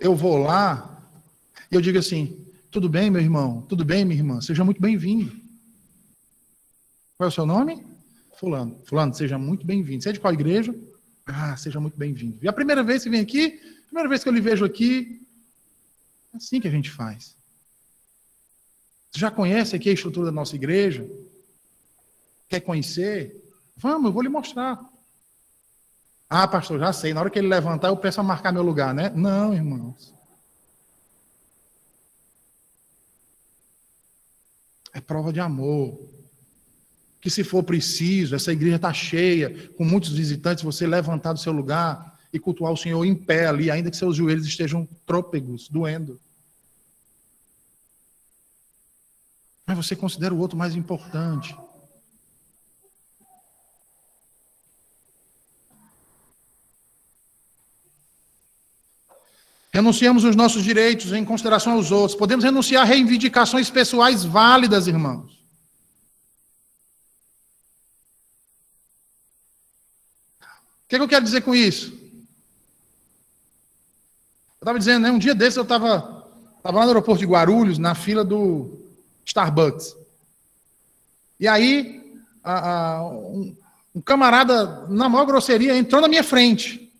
Eu vou lá e eu digo assim: tudo bem, meu irmão? Tudo bem, minha irmã? Seja muito bem-vindo. Qual é o seu nome? Fulano. Fulano, seja muito bem-vindo. Você é de qual igreja? Ah, seja muito bem-vindo. E a primeira vez que vem aqui, a primeira vez que eu lhe vejo aqui, é assim que a gente faz. Você já conhece aqui a estrutura da nossa igreja? Quer conhecer? Vamos, eu vou lhe mostrar. Ah, pastor, já sei. Na hora que ele levantar, eu peço a marcar meu lugar, né? Não, irmãos. É prova de amor que se for preciso, essa igreja está cheia, com muitos visitantes, você levantar do seu lugar e cultuar o Senhor em pé ali, ainda que seus joelhos estejam trôpegos, doendo. Mas você considera o outro mais importante. Renunciamos os nossos direitos em consideração aos outros. Podemos renunciar a reivindicações pessoais válidas, irmãos. Que, que eu quero dizer com isso? Eu estava dizendo, né, um dia desses eu estava tava lá no aeroporto de Guarulhos, na fila do Starbucks. E aí, a, a, um, um camarada, na maior grosseria, entrou na minha frente.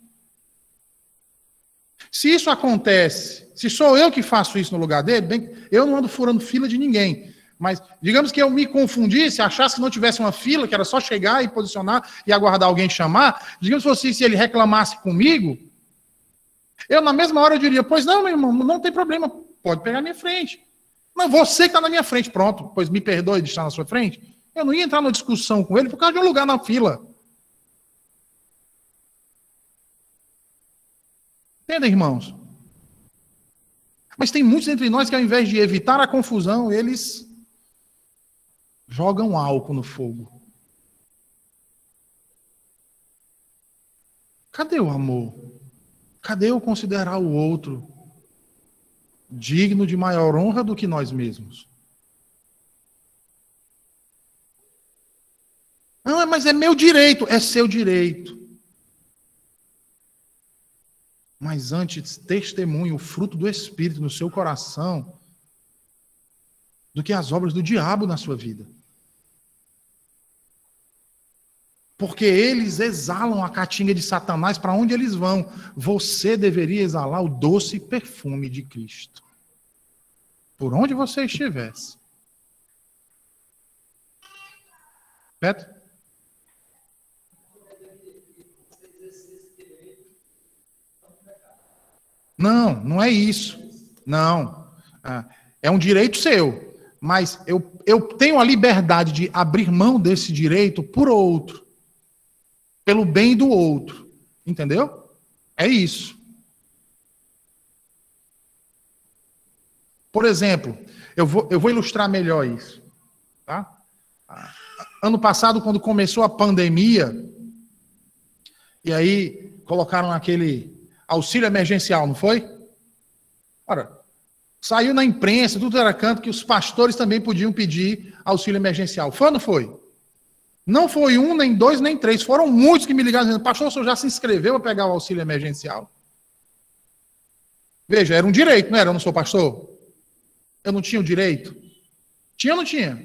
Se isso acontece, se sou eu que faço isso no lugar dele, bem, eu não ando furando fila de ninguém. Mas digamos que eu me confundisse, achasse que não tivesse uma fila, que era só chegar e posicionar e aguardar alguém chamar. Digamos que fosse se ele reclamasse comigo, eu na mesma hora eu diria: Pois não, meu irmão, não tem problema, pode pegar minha frente. Mas você que está na minha frente, pronto, pois me perdoe de estar na sua frente. Eu não ia entrar numa discussão com ele por causa de um lugar na fila. Entendem, irmãos? Mas tem muitos entre nós que, ao invés de evitar a confusão, eles jogam álcool no fogo. Cadê o amor? Cadê o considerar o outro digno de maior honra do que nós mesmos? Não, mas é meu direito. É seu direito. Mas antes, testemunhe o fruto do Espírito no seu coração do que as obras do diabo na sua vida. Porque eles exalam a caatinga de Satanás para onde eles vão. Você deveria exalar o doce perfume de Cristo. Por onde você estivesse. Petro? Não, não é isso. Não. Ah, é um direito seu. Mas eu, eu tenho a liberdade de abrir mão desse direito por outro pelo bem do outro. Entendeu? É isso. Por exemplo, eu vou, eu vou ilustrar melhor isso. Tá? Ano passado, quando começou a pandemia, e aí colocaram aquele auxílio emergencial, não foi? Ora, saiu na imprensa, tudo era canto, que os pastores também podiam pedir auxílio emergencial. Foi ou não foi? Não foi um, nem dois, nem três. Foram muitos que me ligaram dizendo, pastor, o senhor já se inscreveu para pegar o auxílio emergencial? Veja, era um direito, não era? Eu não sou pastor? Eu não tinha o direito? Tinha ou não tinha?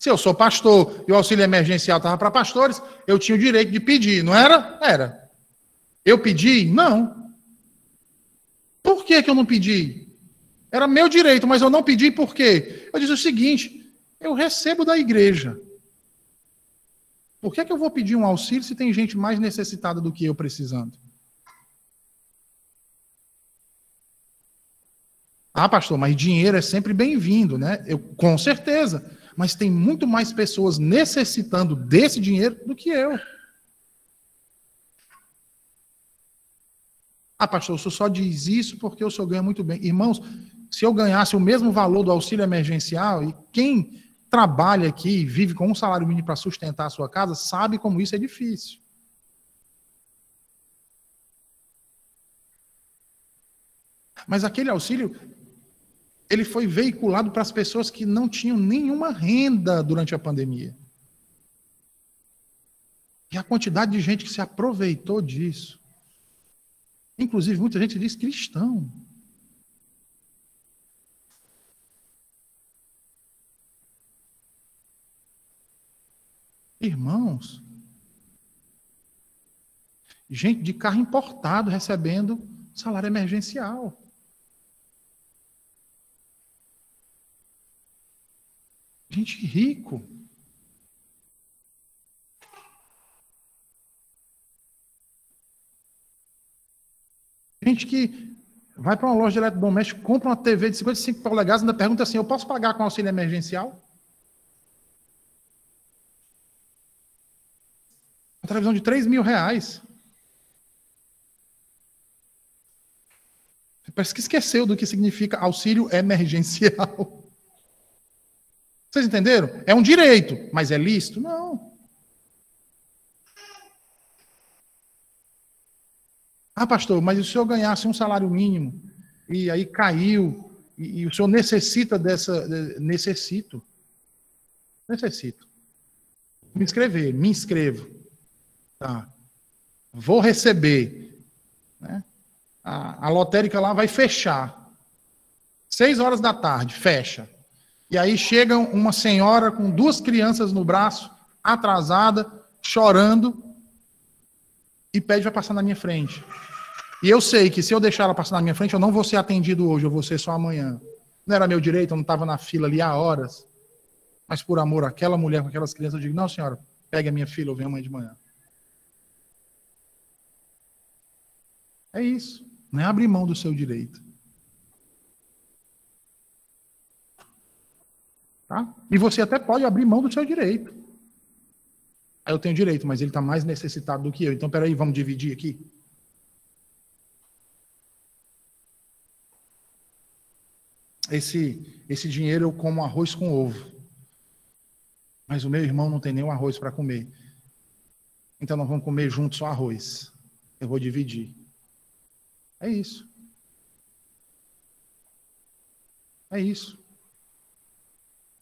Se eu sou pastor e o auxílio emergencial estava para pastores, eu tinha o direito de pedir, não era? Era. Eu pedi? Não. Por que, que eu não pedi? Era meu direito, mas eu não pedi por quê? Eu disse o seguinte: eu recebo da igreja. Por que, que eu vou pedir um auxílio se tem gente mais necessitada do que eu precisando? Ah, pastor, mas dinheiro é sempre bem-vindo, né? Eu, com certeza. Mas tem muito mais pessoas necessitando desse dinheiro do que eu. Ah, pastor, o só diz isso porque o senhor ganha muito bem. Irmãos, se eu ganhasse o mesmo valor do auxílio emergencial, e quem trabalha aqui e vive com um salário mínimo para sustentar a sua casa, sabe como isso é difícil. Mas aquele auxílio, ele foi veiculado para as pessoas que não tinham nenhuma renda durante a pandemia. E a quantidade de gente que se aproveitou disso. Inclusive, muita gente diz cristão. Irmãos, gente de carro importado recebendo salário emergencial. Gente rico. Gente que vai para uma loja de eletrodoméstico, compra uma TV de 55 polegadas e ainda pergunta assim: eu posso pagar com auxílio emergencial? Uma televisão de 3 mil reais. Parece que esqueceu do que significa auxílio emergencial. [laughs] Vocês entenderam? É um direito, mas é lícito? Não. Ah, pastor, mas se o senhor ganhasse um salário mínimo e aí caiu, e, e o senhor necessita dessa. necessito. Necessito. Me inscrever, me inscrevo. Tá. Vou receber. Né? A, a lotérica lá vai fechar. Seis horas da tarde, fecha. E aí chega uma senhora com duas crianças no braço, atrasada, chorando, e pede para passar na minha frente. E eu sei que se eu deixar ela passar na minha frente, eu não vou ser atendido hoje, eu vou ser só amanhã. Não era meu direito, eu não estava na fila ali há horas. Mas por amor àquela mulher com aquelas crianças, eu digo: não, senhora, pegue a minha filha, eu venho amanhã de manhã. É isso. Não é abrir mão do seu direito. Tá? E você até pode abrir mão do seu direito. Aí eu tenho direito, mas ele está mais necessitado do que eu. Então, peraí, vamos dividir aqui. Esse, esse dinheiro eu como arroz com ovo. Mas o meu irmão não tem nenhum arroz para comer. Então nós vamos comer junto só arroz. Eu vou dividir. É isso. É isso.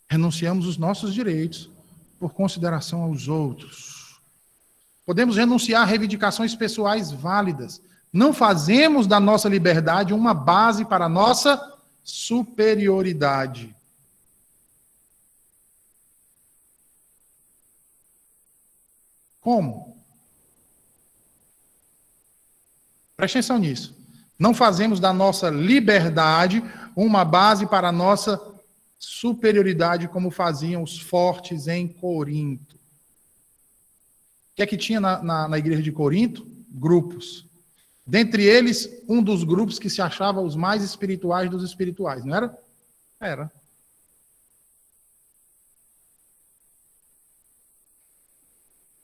Renunciamos os nossos direitos por consideração aos outros. Podemos renunciar a reivindicações pessoais válidas. Não fazemos da nossa liberdade uma base para a nossa superioridade. Como? Preste atenção nisso. Não fazemos da nossa liberdade uma base para a nossa superioridade, como faziam os fortes em Corinto. O que é que tinha na, na, na igreja de Corinto? Grupos. Dentre eles, um dos grupos que se achava os mais espirituais dos espirituais, não era? Era.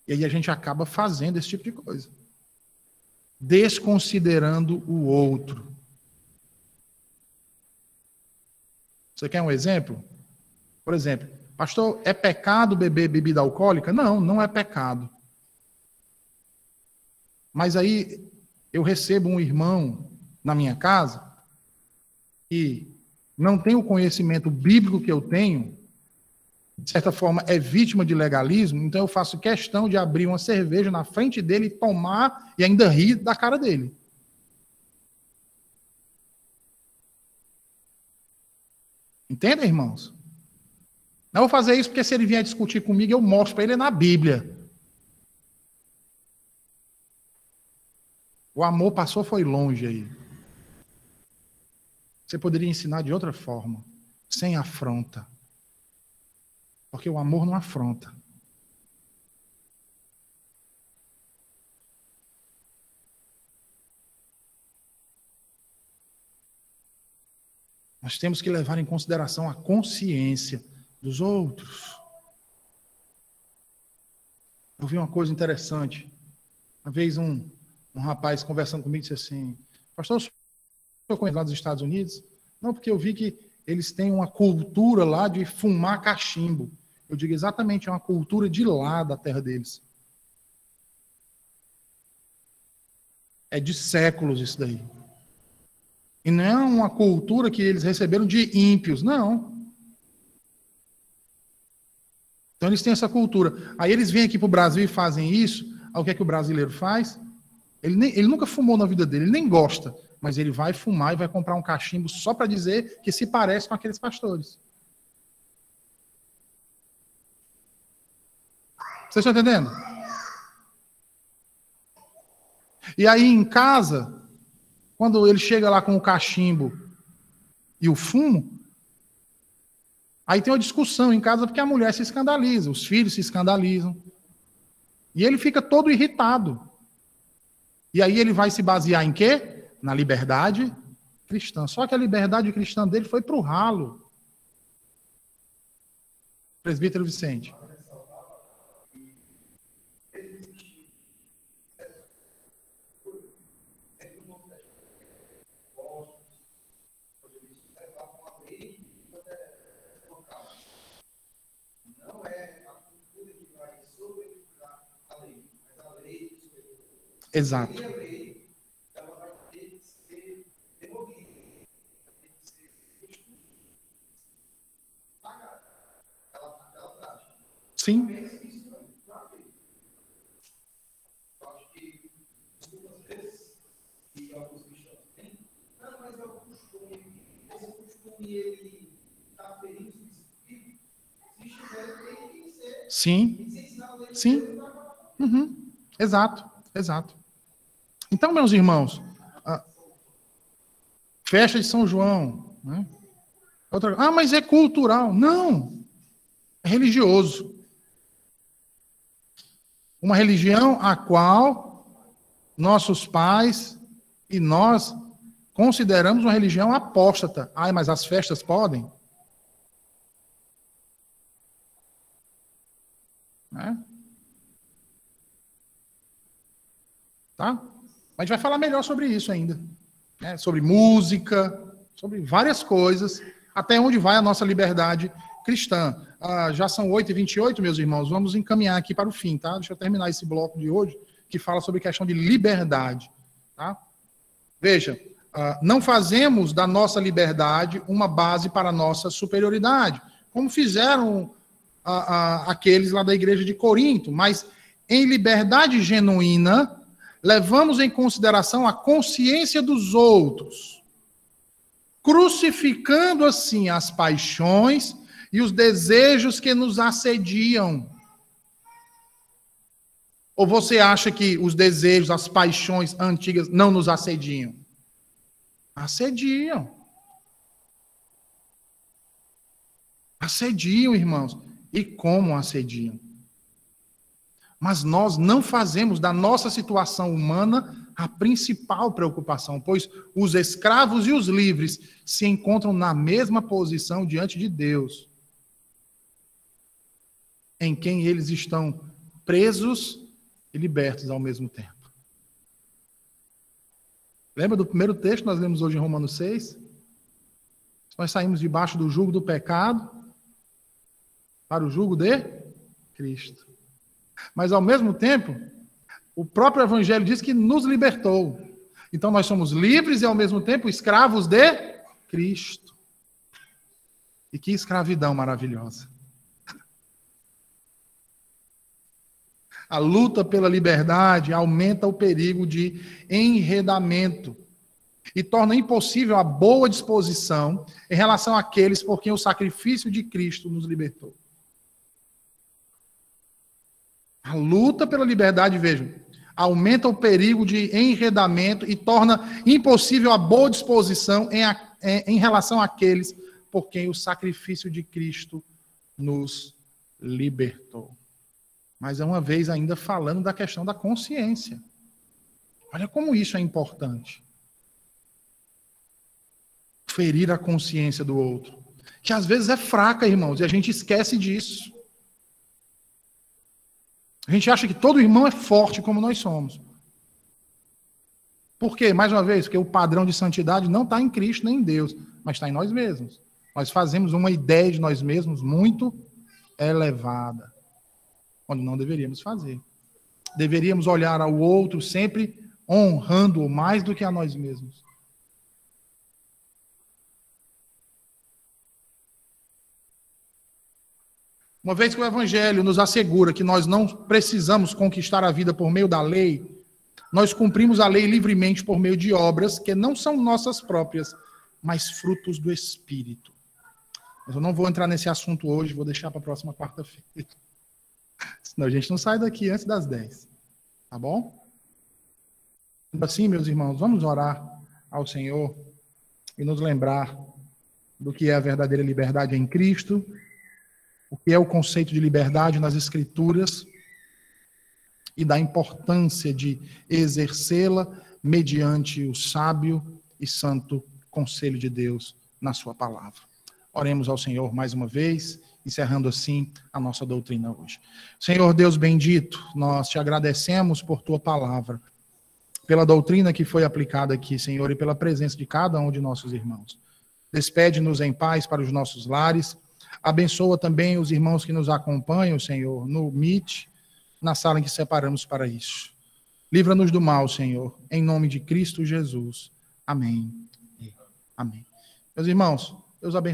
E aí a gente acaba fazendo esse tipo de coisa desconsiderando o outro. Você quer um exemplo? Por exemplo, pastor, é pecado beber bebida alcoólica? Não, não é pecado. Mas aí eu recebo um irmão na minha casa e não tem o conhecimento bíblico que eu tenho, de certa forma, é vítima de legalismo, então eu faço questão de abrir uma cerveja na frente dele, tomar e ainda rir da cara dele. Entendem, irmãos? Não vou fazer isso porque se ele vier discutir comigo, eu mostro para ele na Bíblia. O amor passou, foi longe aí. Você poderia ensinar de outra forma, sem afronta. Porque o amor não afronta. Nós temos que levar em consideração a consciência dos outros. Eu vi uma coisa interessante. Uma vez um, um rapaz conversando comigo disse assim: Pastor, o senhor conhece lá dos Estados Unidos? Não, porque eu vi que eles têm uma cultura lá de fumar cachimbo. Eu digo exatamente, é uma cultura de lá da terra deles. É de séculos isso daí. E não é uma cultura que eles receberam de ímpios, não. Então eles têm essa cultura. Aí eles vêm aqui para o Brasil e fazem isso. Aí o que é que o brasileiro faz? Ele, nem, ele nunca fumou na vida dele, ele nem gosta. Mas ele vai fumar e vai comprar um cachimbo só para dizer que se parece com aqueles pastores. Vocês estão entendendo? E aí em casa, quando ele chega lá com o cachimbo e o fumo, aí tem uma discussão em casa porque a mulher se escandaliza, os filhos se escandalizam. E ele fica todo irritado. E aí ele vai se basear em quê? Na liberdade cristã. Só que a liberdade cristã dele foi para o ralo. Presbítero Vicente. Exato. Sim. Sim. Sim. Uhum. Exato, exato. Então, meus irmãos, festa de São João. Né? Outra, ah, mas é cultural. Não, é religioso. Uma religião a qual nossos pais e nós consideramos uma religião apóstata. Ai, mas as festas podem? Né? Tá? A gente vai falar melhor sobre isso ainda. Né? Sobre música, sobre várias coisas, até onde vai a nossa liberdade cristã. Ah, já são 8h28, meus irmãos, vamos encaminhar aqui para o fim, tá? Deixa eu terminar esse bloco de hoje, que fala sobre questão de liberdade. Tá? Veja, ah, não fazemos da nossa liberdade uma base para a nossa superioridade, como fizeram ah, ah, aqueles lá da igreja de Corinto, mas em liberdade genuína, levamos em consideração a consciência dos outros, crucificando assim as paixões e os desejos que nos assediam. Ou você acha que os desejos, as paixões antigas não nos assediam? Assediam. Assediam, irmãos. E como assediam? Mas nós não fazemos da nossa situação humana a principal preocupação, pois os escravos e os livres se encontram na mesma posição diante de Deus, em quem eles estão presos e libertos ao mesmo tempo. Lembra do primeiro texto que nós lemos hoje em Romanos 6? Nós saímos debaixo do jugo do pecado para o jugo de Cristo. Mas, ao mesmo tempo, o próprio Evangelho diz que nos libertou. Então, nós somos livres e, ao mesmo tempo, escravos de Cristo. E que escravidão maravilhosa. A luta pela liberdade aumenta o perigo de enredamento. e torna impossível a boa disposição em relação àqueles por quem o sacrifício de Cristo nos libertou. A luta pela liberdade, vejam, aumenta o perigo de enredamento e torna impossível a boa disposição em, a, em, em relação àqueles por quem o sacrifício de Cristo nos libertou. Mas é uma vez ainda falando da questão da consciência. Olha como isso é importante. Ferir a consciência do outro. Que às vezes é fraca, irmãos, e a gente esquece disso. A gente acha que todo irmão é forte como nós somos. Por quê? Mais uma vez, porque o padrão de santidade não está em Cristo nem em Deus, mas está em nós mesmos. Nós fazemos uma ideia de nós mesmos muito elevada, quando não deveríamos fazer. Deveríamos olhar ao outro sempre honrando-o mais do que a nós mesmos. Uma vez que o Evangelho nos assegura que nós não precisamos conquistar a vida por meio da lei, nós cumprimos a lei livremente por meio de obras que não são nossas próprias, mas frutos do Espírito. Mas eu não vou entrar nesse assunto hoje, vou deixar para a próxima quarta-feira. [laughs] Senão a gente não sai daqui antes das 10. Tá bom? Assim, meus irmãos, vamos orar ao Senhor e nos lembrar do que é a verdadeira liberdade em Cristo, o que é o conceito de liberdade nas Escrituras e da importância de exercê-la mediante o sábio e santo conselho de Deus na Sua palavra. Oremos ao Senhor mais uma vez, encerrando assim a nossa doutrina hoje. Senhor Deus bendito, nós te agradecemos por Tua palavra pela doutrina que foi aplicada aqui, Senhor, e pela presença de cada um de nossos irmãos. Despede-nos em paz para os nossos lares. Abençoa também os irmãos que nos acompanham, Senhor, no Meet, na sala em que separamos para isso. Livra-nos do mal, Senhor, em nome de Cristo Jesus. Amém. Amém. Meus irmãos, Deus abençoe.